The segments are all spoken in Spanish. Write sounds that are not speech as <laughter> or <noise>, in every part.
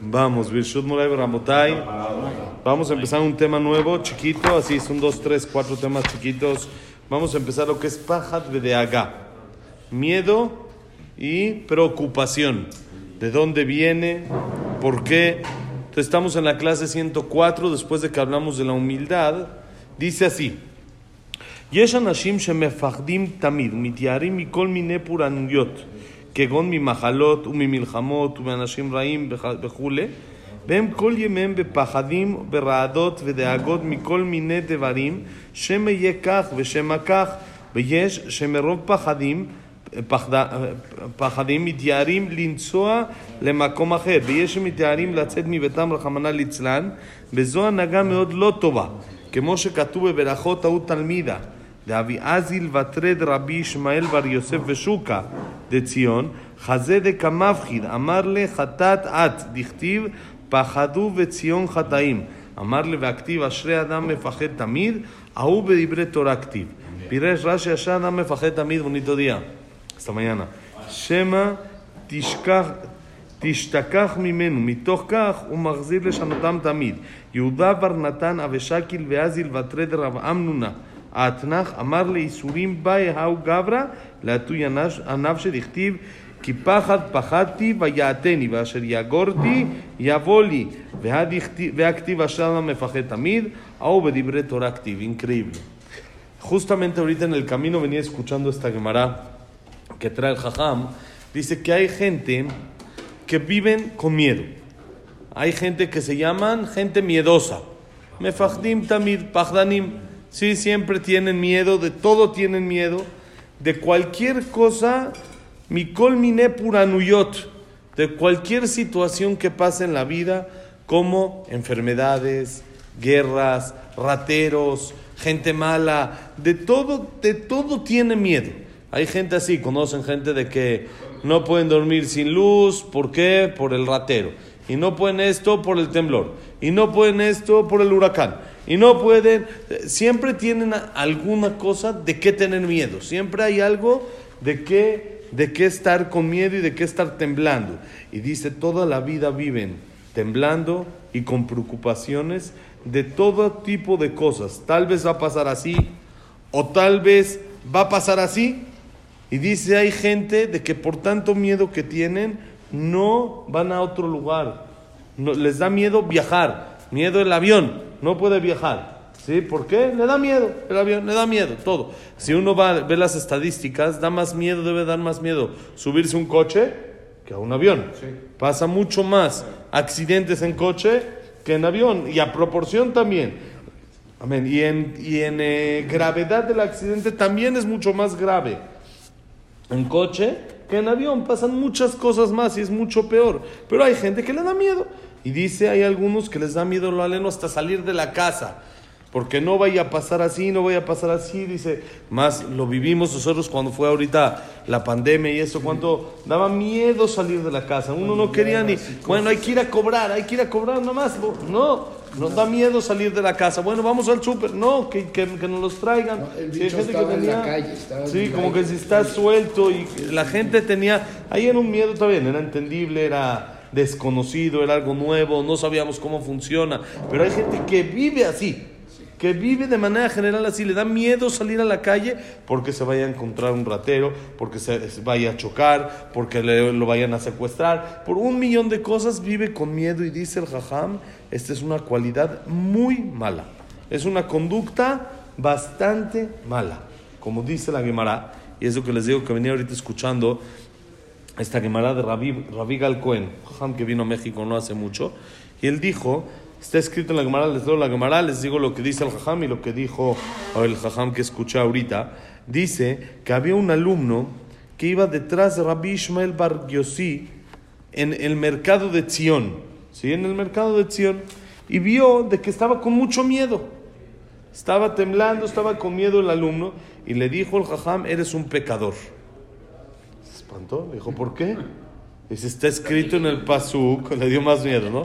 Vamos, Birshut Moray Ramotay. Vamos a empezar un tema nuevo, chiquito, así son dos, tres, cuatro temas chiquitos. Vamos a empezar lo que es Pajat Bedeaga. Miedo y preocupación. ¿De dónde viene? ¿Por qué? Entonces estamos en la clase 104, después de que hablamos de la humildad. Dice así. יש אנשים שמפחדים תמיד, מתייערים מכל מיני פורענויות, כגון ממחלות וממלחמות ומאנשים רעים וכולי, והם כל ימיהם בפחדים, ברעדות ודאגות מכל מיני דברים, שמא יהיה כך ושמא כך, ויש שמרוב פחדים, פחד, פחדים מתייערים לנסוע למקום אחר, ויש שמתייערים לצאת מביתם רחמנא ליצלן, וזו הנהגה מאוד לא טובה, כמו שכתוב בברכות ההוא תלמידה. דאבי אזיל וטרד רבי ישמעאל בר יוסף ושוקה דציון, חזה דקמבחיד, אמר לחטאת את, דכתיב פחדו וציון חטאים. אמר לבכתיב אשרי אדם מפחד תמיד, ההוא בדברי תורה כתיב. פירש רש"י אשרי אדם מפחד תמיד. Hasta mañana. שמא תשכח תשתכח ממנו, מתוך כך הוא מחזיר לשנותם תמיד. יהודה בר נתן אבשקיל ואזיל וטרד רב אמנונה. Atnach, amarle Isurim Baehau Gabra, la tuya Anafshe Dichtiv, Kipachat Pachati, Vayateni, Vasher Yagorti, Yavoli, Veaktiv Ashana Mefajet Amid, Aubedibre Torah Activ. Increíble. Justamente ahorita en el camino venía escuchando esta Gemara que trae el Jajam. Dice que hay gente que viven con miedo. Hay gente que se llaman gente miedosa. Mefajdim tamid, pajdanim Sí, siempre tienen miedo, de todo tienen miedo, de cualquier cosa, mikol mine puranuyot, de cualquier situación que pase en la vida, como enfermedades, guerras, rateros, gente mala, de todo, de todo tiene miedo. Hay gente así, conocen gente de que no pueden dormir sin luz, ¿por qué? Por el ratero. Y no pueden esto por el temblor. Y no pueden esto por el huracán. Y no pueden, siempre tienen alguna cosa de qué tener miedo. Siempre hay algo de qué, de qué estar con miedo y de qué estar temblando. Y dice, toda la vida viven temblando y con preocupaciones de todo tipo de cosas. Tal vez va a pasar así, o tal vez va a pasar así. Y dice, hay gente de que por tanto miedo que tienen, no van a otro lugar. No, les da miedo viajar, miedo el avión, no puede viajar. ¿Sí? ¿Por qué? Le da miedo el avión, le da miedo, todo. Si uno va a ver las estadísticas, da más miedo, debe dar más miedo subirse un coche que a un avión. Sí. Pasa mucho más accidentes en coche que en avión, y a proporción también. Amén. Y en, y en eh, gravedad del accidente también es mucho más grave. En coche que en avión pasan muchas cosas más y es mucho peor. Pero hay gente que le da miedo. Y dice, hay algunos que les da miedo lo aleno hasta salir de la casa. Porque no vaya a pasar así, no vaya a pasar así. Dice, más lo vivimos nosotros cuando fue ahorita la pandemia y eso, cuando daba miedo salir de la casa. Uno no quería ni, bueno, hay que ir a cobrar, hay que ir a cobrar nomás. No, nos da miedo salir de la casa. Bueno, vamos al súper. No, que, que, que nos los traigan. No, el Sí, bicho gente que estaba en la tenía- calle, Sí, como que si está suelto y la gente tenía, ahí era un miedo también, era entendible, era desconocido, era algo nuevo, no sabíamos cómo funciona, pero hay gente que vive así, que vive de manera general así, le da miedo salir a la calle porque se vaya a encontrar un ratero, porque se, vaya a chocar, porque le- lo vayan a secuestrar, por un millón de cosas vive con miedo y dice el jajam, esta es una cualidad muy mala, es una conducta bastante mala, como dice la Gemara, y es lo que les digo que venía ahorita escuchando esta Gemara de Rabí, Rabí Gal Cohen, jajam que vino a México no hace mucho, y él dijo, está escrito en la Gemara, les leo la Gemara, les digo lo que dice el jajam y lo que dijo el jajam que escuché ahorita, dice que había un alumno que iba detrás de Rabí Ishmael Bar Yossi en el mercado de Zion, ¿sí? En el mercado de Zion, y vio de que estaba con mucho miedo. Estaba temblando, estaba con miedo el alumno, y le dijo el jajam, eres un pecador. Se espantó, le dijo, ¿por qué? Dice, está escrito en el pasuk, <laughs> le dio más miedo, ¿no?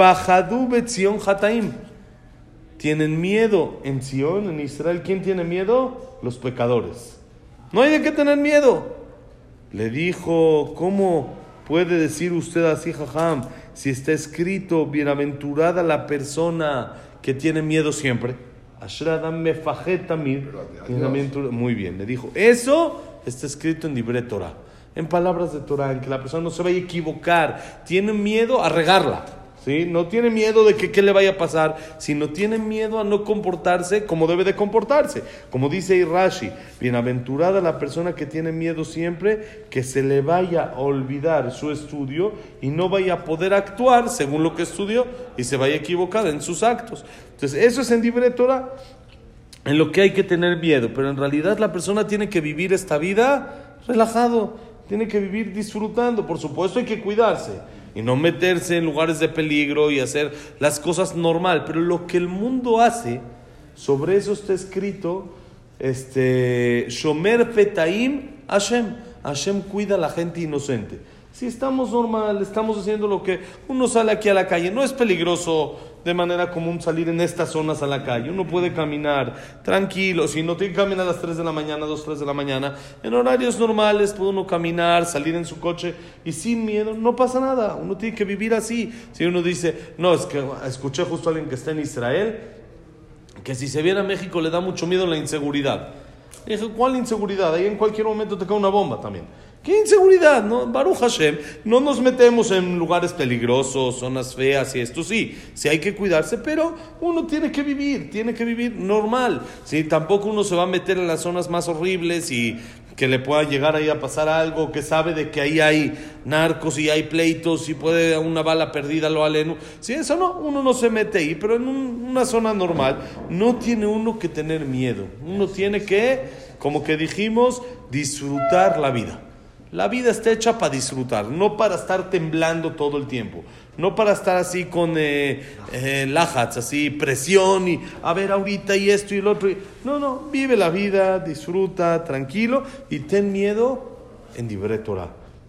Pajadu betzion hataim. Tienen miedo en Sion, en Israel. ¿Quién tiene miedo? Los pecadores. No hay de qué tener miedo. Le dijo, ¿cómo puede decir usted así, jajam? si está escrito, bienaventurada la persona que tiene miedo siempre. Muy bien, le dijo, eso está escrito en Libre Torah, en palabras de Torah, en que la persona no se vaya a equivocar, tiene miedo a regarla. ¿Sí? No tiene miedo de que qué le vaya a pasar, sino tiene miedo a no comportarse como debe de comportarse. Como dice Irashi, bienaventurada la persona que tiene miedo siempre, que se le vaya a olvidar su estudio y no vaya a poder actuar según lo que estudió y se vaya a equivocar en sus actos. Entonces, eso es en libre en lo que hay que tener miedo, pero en realidad la persona tiene que vivir esta vida relajado, tiene que vivir disfrutando, por supuesto hay que cuidarse y no meterse en lugares de peligro y hacer las cosas normal. Pero lo que el mundo hace, sobre eso está escrito, este, Shomer Fetaim Hashem. Hashem cuida a la gente inocente. Si estamos normal, estamos haciendo lo que uno sale aquí a la calle, no es peligroso de manera común salir en estas zonas a la calle. Uno puede caminar tranquilo, si no tiene que caminar a las 3 de la mañana, 2, 3 de la mañana, en horarios normales puede uno caminar, salir en su coche y sin miedo, no pasa nada. Uno tiene que vivir así. Si uno dice, no, es que escuché justo a alguien que está en Israel, que si se viene a México le da mucho miedo la inseguridad. dije, ¿cuál inseguridad? Ahí en cualquier momento te cae una bomba también. ¿Qué inseguridad? ¿no? Baruch Hashem, no nos metemos en lugares peligrosos, zonas feas y esto sí, sí hay que cuidarse, pero uno tiene que vivir, tiene que vivir normal. ¿sí? Tampoco uno se va a meter en las zonas más horribles y que le pueda llegar ahí a pasar algo, que sabe de que ahí hay narcos y hay pleitos y puede una bala perdida lo aleno. Si eso no, uno no se mete ahí, pero en una zona normal no tiene uno que tener miedo. Uno tiene que, como que dijimos, disfrutar la vida. La vida está hecha para disfrutar, no para estar temblando todo el tiempo, no para estar así con eh, eh así presión y a ver ahorita y esto y lo otro. No, no, vive la vida, disfruta, tranquilo y ten miedo en Dibre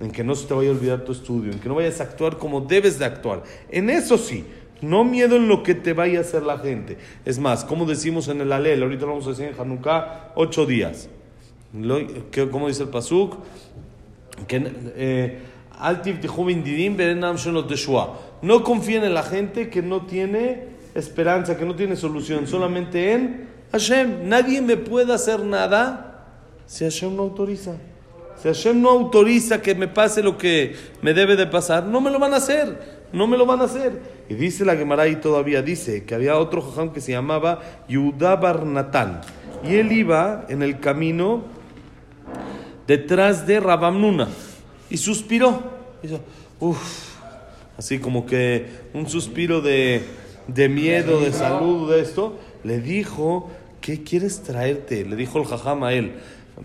en que no se te vaya a olvidar tu estudio, en que no vayas a actuar como debes de actuar. En eso sí, no miedo en lo que te vaya a hacer la gente. Es más, como decimos en el Alel, ahorita lo vamos a decir en Hanukkah, ocho días. ¿Cómo dice el Pasuk? No confíen en la gente que no tiene esperanza, que no tiene solución, solamente en Hashem. Nadie me puede hacer nada si Hashem no autoriza. Si Hashem no autoriza que me pase lo que me debe de pasar, no me lo van a hacer. No me lo van a hacer. Y dice la Gemara y todavía dice que había otro jajam que se llamaba Yudá Barnatán. Y él iba en el camino detrás de Rabamnuna y suspiró. así como que un suspiro de, miedo, de salud, de esto. Le dijo, ¿qué quieres traerte? Le dijo el jajam a él,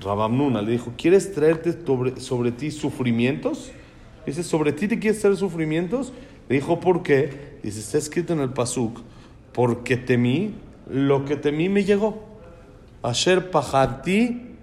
Rabamnuna, le dijo, ¿quieres traerte sobre, sobre ti sufrimientos? Dice, ¿sobre ti te quieres traer sufrimientos? Le dijo, ¿por qué? Dice, está escrito en el Pasuk, porque temí, lo que temí me llegó. Asher pajarti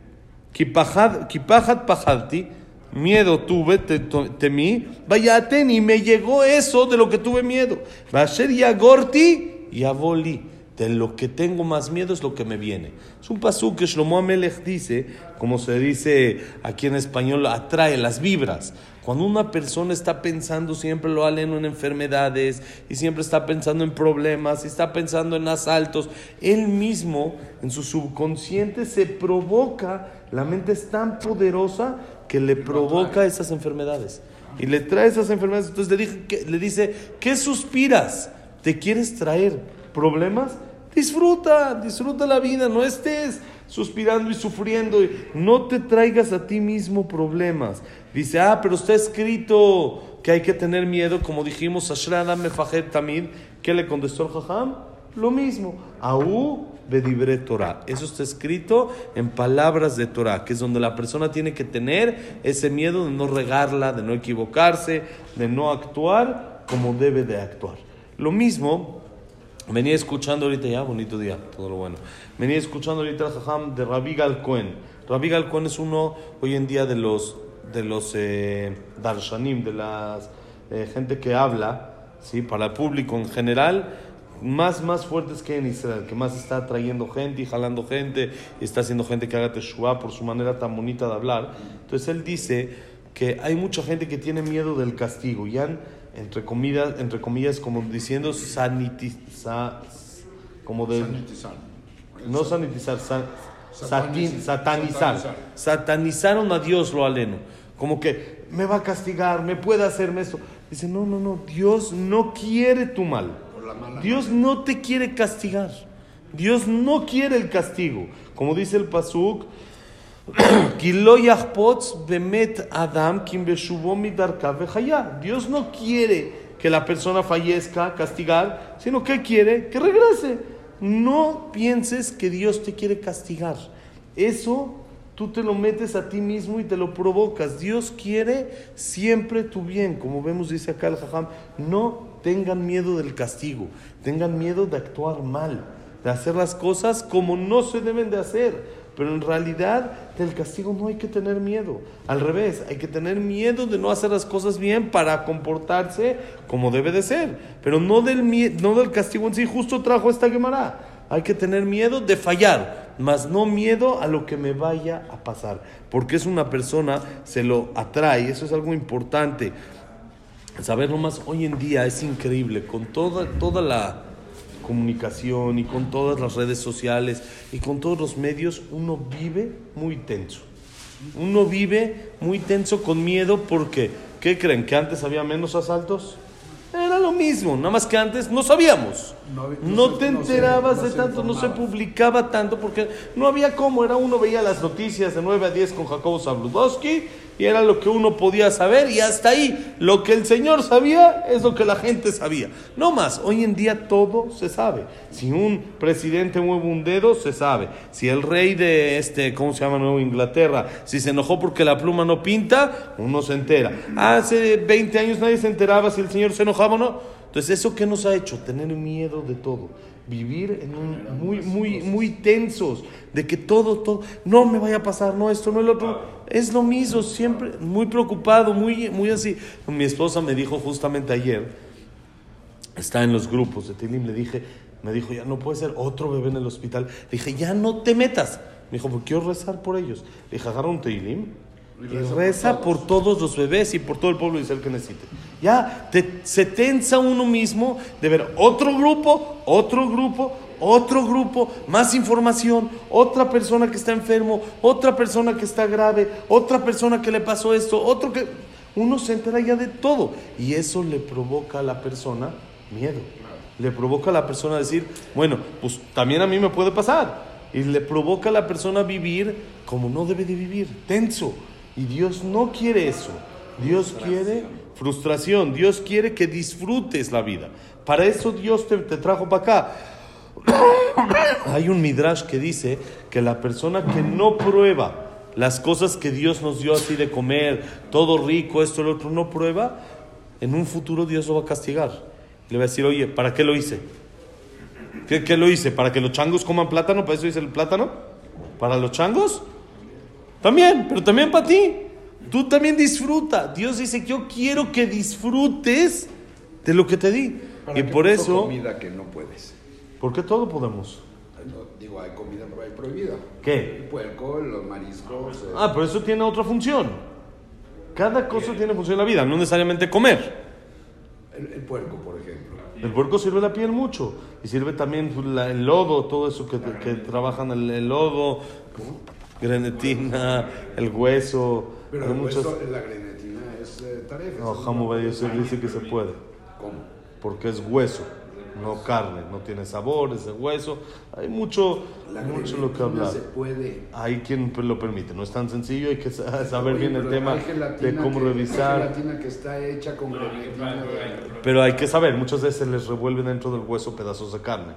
Kipajat pajati, miedo tuve, temí, vayaten, y me llegó eso de lo que tuve miedo. Va a ser yagorti y aboli. De lo que tengo más miedo es lo que me viene. Es un pasú que Shlomo Amelech dice, como se dice aquí en español, atrae las vibras. Cuando una persona está pensando siempre lo aleno en enfermedades y siempre está pensando en problemas y está pensando en asaltos, él mismo en su subconsciente se provoca, la mente es tan poderosa que le provoca esas enfermedades y le trae esas enfermedades. Entonces le, le dice, ¿qué suspiras? ¿Te quieres traer problemas? Disfruta, disfruta la vida, no estés suspirando y sufriendo. No te traigas a ti mismo problemas. Dice, ah, pero está escrito que hay que tener miedo, como dijimos, Ashrada Mefajet Tamid. ¿Qué le contestó el Jajam? Lo mismo. Aú Bedibre Torah. Eso está escrito en palabras de Torah, que es donde la persona tiene que tener ese miedo de no regarla, de no equivocarse, de no actuar como debe de actuar. Lo mismo Venía escuchando ahorita ya, bonito día, todo lo bueno. Venía escuchando ahorita el jajam de Rabbi Gal Cohen. Rabbi Gal Cohen es uno hoy en día de los, de los eh, darshanim, de la eh, gente que habla, ¿sí? para el público en general, más, más fuertes que en Israel, que más está trayendo gente y jalando gente, y está haciendo gente que haga teshuva por su manera tan bonita de hablar. Entonces él dice que hay mucha gente que tiene miedo del castigo y han entre comillas, entre comillas como diciendo sanitizar, como de... Sanitizar. No sanitizar, sa- Sataniz- satin- satanizar. satanizar. Satanizaron a Dios lo aleno. Como que me va a castigar, me puede hacerme esto. Dice, no, no, no, Dios no quiere tu mal. Dios no te quiere castigar. Dios no quiere el castigo. Como dice el Pasuk. <clears throat> Dios no quiere que la persona fallezca, castigar, sino que quiere que regrese. No pienses que Dios te quiere castigar. Eso tú te lo metes a ti mismo y te lo provocas. Dios quiere siempre tu bien. Como vemos, dice acá el Jajam, no tengan miedo del castigo, tengan miedo de actuar mal, de hacer las cosas como no se deben de hacer. Pero en realidad del castigo no hay que tener miedo. Al revés, hay que tener miedo de no hacer las cosas bien para comportarse como debe de ser. Pero no del, no del castigo en sí. Justo trajo esta Gemara. Hay que tener miedo de fallar, mas no miedo a lo que me vaya a pasar. Porque es una persona, se lo atrae. Eso es algo importante. Saberlo más hoy en día es increíble. Con toda, toda la comunicación y con todas las redes sociales y con todos los medios, uno vive muy tenso. Uno vive muy tenso con miedo porque, ¿qué creen? ¿Que antes había menos asaltos? Era lo mismo, nada más que antes no sabíamos. No- no No te no se- enterabas no de se tanto, no se publicaba tanto porque no había cómo. Era uno veía las noticias de 9 a 10 con Jacobo Zabludowski y era lo que uno podía saber y hasta ahí lo que el Señor sabía es lo que la gente sabía. No más, hoy en día todo se sabe. Si un presidente mueve un dedo, se sabe. Si el rey de este, ¿cómo se llama Nueva Inglaterra? Si se enojó porque la pluma no pinta, uno se entera. Hace 20 años nadie se enteraba si el Señor se enojaba o no. Entonces, ¿eso qué nos ha hecho? Tener miedo de todo. Vivir en un muy, muy, muy tensos. De que todo, todo, no me vaya a pasar, no esto, no el otro. Es lo mismo, siempre muy preocupado, muy, muy así. Mi esposa me dijo justamente ayer, está en los grupos de Tilim, le dije, me dijo, ya no puede ser otro bebé en el hospital. Le dije, ya no te metas. Me dijo, porque quiero rezar por ellos. Le dije, agarra un Tilim y reza por todos los bebés y por todo el pueblo de Israel que necesite. Ya te- se tensa uno mismo de ver otro grupo, otro grupo, otro grupo, más información, otra persona que está enfermo, otra persona que está grave, otra persona que le pasó esto, otro que... Uno se entera ya de todo y eso le provoca a la persona miedo. Le provoca a la persona decir, bueno, pues también a mí me puede pasar. Y le provoca a la persona vivir como no debe de vivir, tenso. Y Dios no quiere eso. Dios quiere frustración. Dios quiere que disfrutes la vida. Para eso Dios te, te trajo para acá. <coughs> Hay un midrash que dice que la persona que no prueba las cosas que Dios nos dio así de comer, todo rico, esto, lo otro, no prueba, en un futuro Dios lo va a castigar. Le va a decir, oye, ¿para qué lo hice? ¿Qué, qué lo hice? ¿Para que los changos coman plátano? ¿Para eso hice el plátano? ¿Para los changos? También, pero también para ti. Tú también disfruta. Dios dice, yo quiero que disfrutes de lo que te di. ¿Para Y qué por eso, comida que no puedes. porque todo podemos. No, digo, hay comida prohibida. ¿Qué? El puerco, los mariscos. eh, Ah, pero eso tiene otra función. Cada cosa tiene función en la vida, no necesariamente comer. el, el puerco, por ejemplo. El puerco sirve la piel mucho y sirve también la- el lodo, todo eso que, que trabajan el, el lodo, grenetina, el hueso. Pero hay el muchas- hueso, la grenetina es eh, tarefa. No, Hamu Yosef dice que se puede, ¿Cómo? porque es hueso, no carne, no tiene sabor, es de hueso. Hay mucho, La mucho lo que grenetina hablar. se puede. Hay quien lo permite, no es tan sencillo, hay que sa- saber Oye, bien el tema hay de cómo que- hay revisar. gelatina que está hecha con grenetina. de- Pero hay que saber, muchas veces les revuelven dentro del hueso pedazos de carne.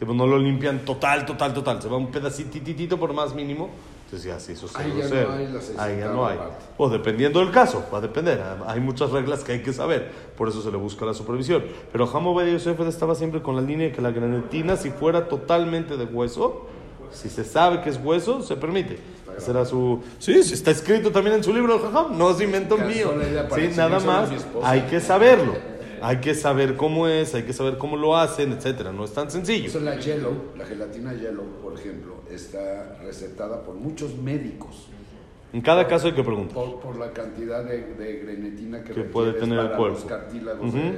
Tipo, no lo limpian total, total, total. Se va un pedacititito por más mínimo. Entonces ya, sí, eso se Ahí ya no hay la Ahí ya no hay. aparte. O dependiendo del caso, va a depender. Hay muchas reglas que hay que saber. Por eso se le busca la supervisión. Pero Hamo Ben Yosef estaba siempre con la línea de que la grenetina, si fuera totalmente de hueso, si se sabe que es hueso, se permite. Esa era su... Sí, sí, está escrito también en su libro, Jajam. No es invento mío. Sí, nada más. Hay que saberlo. Hay que saber cómo es, hay que saber cómo lo hacen, etcétera. No es tan sencillo. Eso la Yellow, la gelatina Yellow, por ejemplo, está recetada por muchos médicos. En cada caso hay que preguntar. Por, por la cantidad de, de grenetina que, Que puede tener el cuerpo. los cartílagos de-.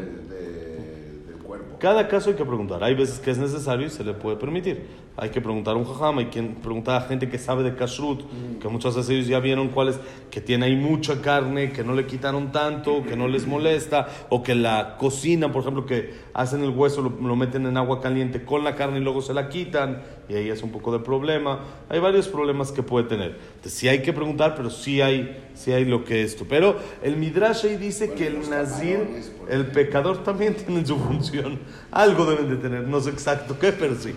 Cada caso hay que preguntar. Hay veces que es necesario y se le puede permitir. Hay que preguntar a un jajam, hay que preguntar a gente que sabe de kashrut, que muchas veces ellos ya vieron cuáles, que tiene ahí mucha carne, que no le quitaron tanto, que no les molesta, o que la cocina, por ejemplo, que hacen el hueso, lo, lo meten en agua caliente con la carne y luego se la quitan, y ahí es un poco de problema. Hay varios problemas que puede tener. Entonces, sí hay que preguntar, pero sí hay, sí hay lo que es esto. Pero el Midrash ahí dice Bueno, que el nazir, el pecador también <laughs> tiene su función. Algo deben de tener, no sé exacto qué, pero sí.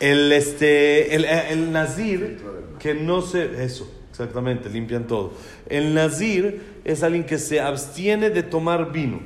El, este, el, el nazir, que no se... Eso, exactamente, limpian todo. El nazir es alguien que se abstiene de tomar vino.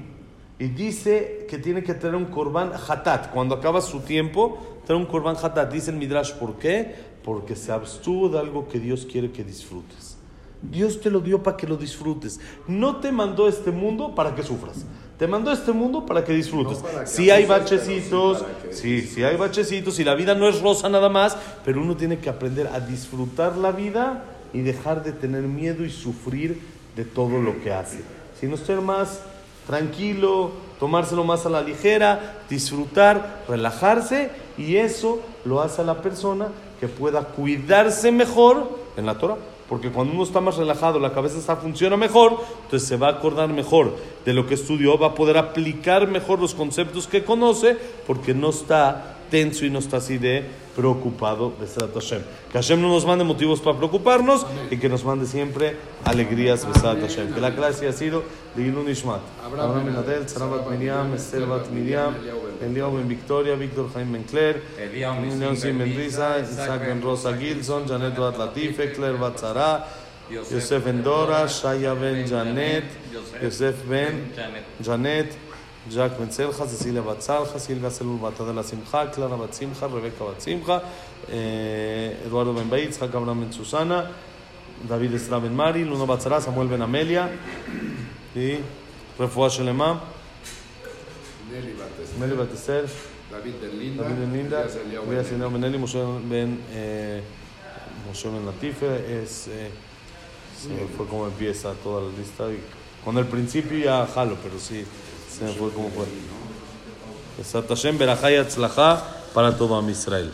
Y dice que tiene que tener un korban hatat. Cuando acaba su tiempo, tener un korban hatat. Dice el Midrash, ¿por qué? Porque se abstuvo de algo que Dios quiere que disfrutes. Dios te lo dio para que lo disfrutes. No te mandó este mundo para que sufras. Te mandó este mundo para que disfrutes. No para que Si hay pero bachecitos, sí sí hay bachecitos y la vida no es rosa nada más, pero uno tiene que aprender a disfrutar la vida y dejar de tener miedo y sufrir de todo lo que hace. Sino ser más tranquilo, tomárselo más a la ligera, disfrutar, relajarse y eso lo hace a la persona que pueda cuidarse mejor en la Torah. Porque cuando uno está más relajado, la cabeza está, funciona mejor, entonces se va a acordar mejor de lo que estudió, va a poder aplicar mejor los conceptos que conoce, porque no está tenso y no está así de preocupado de Besat Hashem. Que Hashem no nos mande motivos para preocuparnos y que nos mande siempre alegrías Besat Hashem. Que la clase ha sido de Ilun Ishmat. Abraham Abraham Ben Ben Adel, Adel, Sarah Bat Sarah Miriam, Esther Bat Miriam, Eliyahu Ben Eliyahu Ben Victoria, Víctor Jaime Sim Ben Risa, Risa, Isaac Ben Rosa Gilson, Janet Bat Latife, Claire Bat Zara, Yosef Ben Dora, Shaya Ben Janet, Yosef Ben Janet. Jack Ben Selja, Cecilia Bat Salja, Silvia Selul Bat Adela Simcha, Clara Bat Simcha, Rebeca Bat Simcha, eh, Eduardo Ben Jack Abraham Ben Susana, David Estra Ben Mari, Luna Bat Zara, Samuel Ben Amelia, Nelly Bates, Meli Bat Esther, David del Linda, David Ben Linda, Elías Eliyahu Elías Ben Eliyahu Ben Eli, Moshe Ben, eh, Moshe Ben Latife, es, eh, se me fue como empieza toda la lista. Y con el principio ya jalo, pero sí, se me fue como fue. Besat Hashem, Berajá y Atzlajá para todo Am Israel.